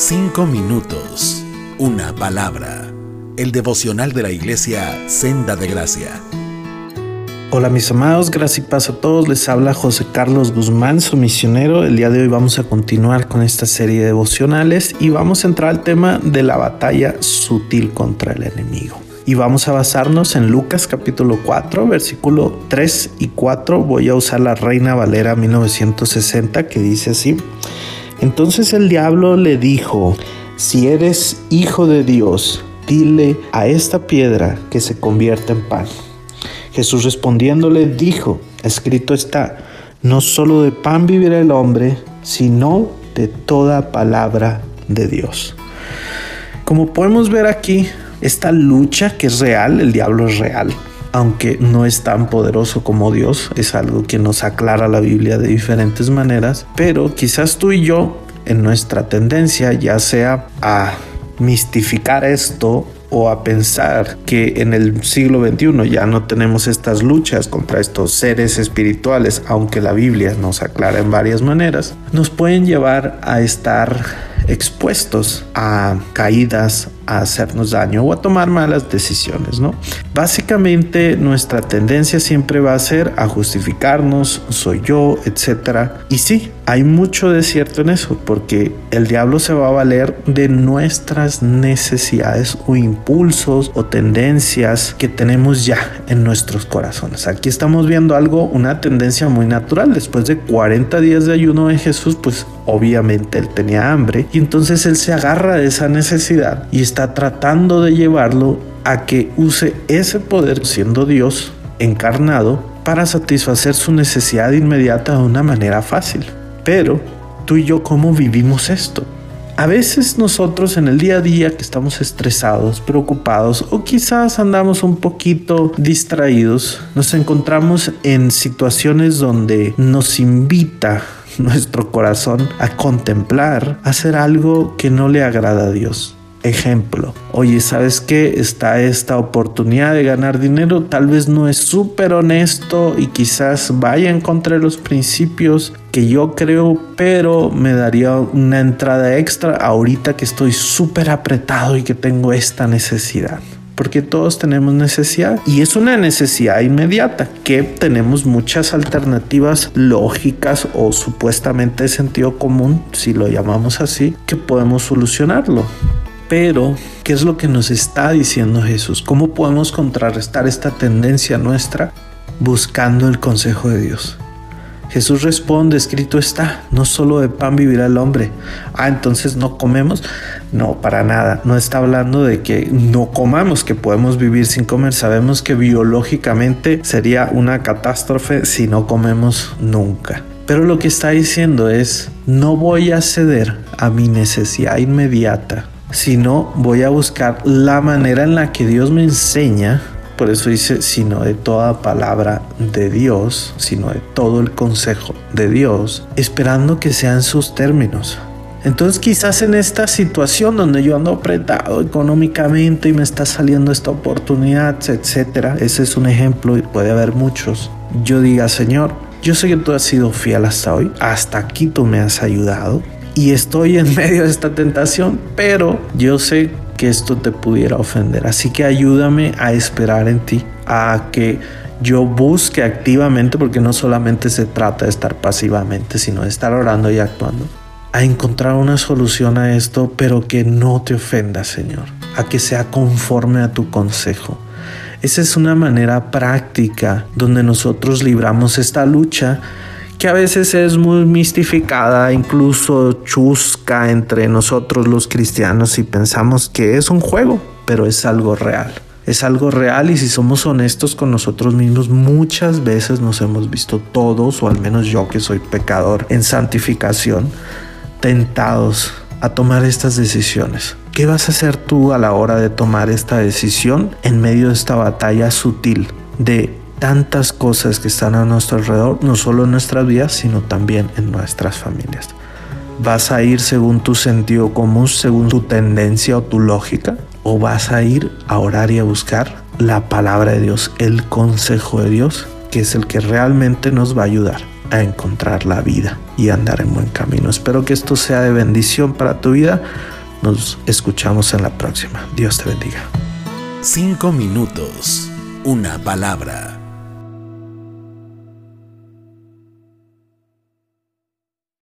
Cinco minutos. Una palabra. El devocional de la iglesia Senda de Gracia. Hola mis amados, gracias y paz a todos. Les habla José Carlos Guzmán, su misionero. El día de hoy vamos a continuar con esta serie de devocionales y vamos a entrar al tema de la batalla sutil contra el enemigo. Y vamos a basarnos en Lucas capítulo 4, versículo 3 y 4. Voy a usar la Reina Valera 1960 que dice así. Entonces el diablo le dijo, si eres hijo de Dios, dile a esta piedra que se convierta en pan. Jesús respondiéndole dijo, escrito está, no solo de pan vivirá el hombre, sino de toda palabra de Dios. Como podemos ver aquí, esta lucha que es real, el diablo es real, aunque no es tan poderoso como Dios, es algo que nos aclara la Biblia de diferentes maneras, pero quizás tú y yo en nuestra tendencia ya sea a mistificar esto o a pensar que en el siglo XXI ya no tenemos estas luchas contra estos seres espirituales, aunque la Biblia nos aclara en varias maneras, nos pueden llevar a estar expuestos a caídas, a hacernos daño o a tomar malas decisiones, ¿no? Básicamente nuestra tendencia siempre va a ser a justificarnos, soy yo, etcétera. Y sí, hay mucho de cierto en eso, porque el diablo se va a valer de nuestras necesidades o impulsos o tendencias que tenemos ya en nuestros corazones. Aquí estamos viendo algo, una tendencia muy natural. Después de 40 días de ayuno de Jesús, pues obviamente él tenía hambre y entonces él se agarra de esa necesidad y está tratando de llevarlo a que use ese poder siendo Dios encarnado para satisfacer su necesidad inmediata de una manera fácil. Pero tú y yo, ¿cómo vivimos esto? A veces nosotros en el día a día que estamos estresados, preocupados o quizás andamos un poquito distraídos, nos encontramos en situaciones donde nos invita nuestro corazón a contemplar, hacer algo que no le agrada a Dios ejemplo. Oye, ¿sabes qué? Está esta oportunidad de ganar dinero, tal vez no es súper honesto y quizás vaya en contra de los principios que yo creo, pero me daría una entrada extra ahorita que estoy súper apretado y que tengo esta necesidad porque todos tenemos necesidad y es una necesidad inmediata que tenemos muchas alternativas lógicas o supuestamente de sentido común, si lo llamamos así, que podemos solucionarlo. Pero, ¿qué es lo que nos está diciendo Jesús? ¿Cómo podemos contrarrestar esta tendencia nuestra buscando el consejo de Dios? Jesús responde, escrito está, no solo de pan vivirá el hombre. Ah, entonces no comemos. No, para nada. No está hablando de que no comamos, que podemos vivir sin comer. Sabemos que biológicamente sería una catástrofe si no comemos nunca. Pero lo que está diciendo es, no voy a ceder a mi necesidad inmediata sino voy a buscar la manera en la que Dios me enseña. Por eso dice, sino de toda palabra de Dios, sino de todo el consejo de Dios, esperando que sean sus términos. Entonces quizás en esta situación donde yo ando apretado económicamente y me está saliendo esta oportunidad, etcétera, ese es un ejemplo y puede haber muchos. Yo diga, Señor, yo sé que tú has sido fiel hasta hoy, hasta aquí tú me has ayudado, y estoy en medio de esta tentación, pero yo sé que esto te pudiera ofender. Así que ayúdame a esperar en ti, a que yo busque activamente, porque no solamente se trata de estar pasivamente, sino de estar orando y actuando, a encontrar una solución a esto, pero que no te ofenda, Señor, a que sea conforme a tu consejo. Esa es una manera práctica donde nosotros libramos esta lucha que a veces es muy mistificada, incluso chusca entre nosotros los cristianos y pensamos que es un juego, pero es algo real. Es algo real y si somos honestos con nosotros mismos, muchas veces nos hemos visto todos, o al menos yo que soy pecador en santificación, tentados a tomar estas decisiones. ¿Qué vas a hacer tú a la hora de tomar esta decisión en medio de esta batalla sutil de tantas cosas que están a nuestro alrededor, no solo en nuestras vidas, sino también en nuestras familias. ¿Vas a ir según tu sentido común, según tu tendencia o tu lógica? ¿O vas a ir a orar y a buscar la palabra de Dios, el consejo de Dios, que es el que realmente nos va a ayudar? a encontrar la vida y andar en buen camino. Espero que esto sea de bendición para tu vida. Nos escuchamos en la próxima. Dios te bendiga. Cinco minutos. Una palabra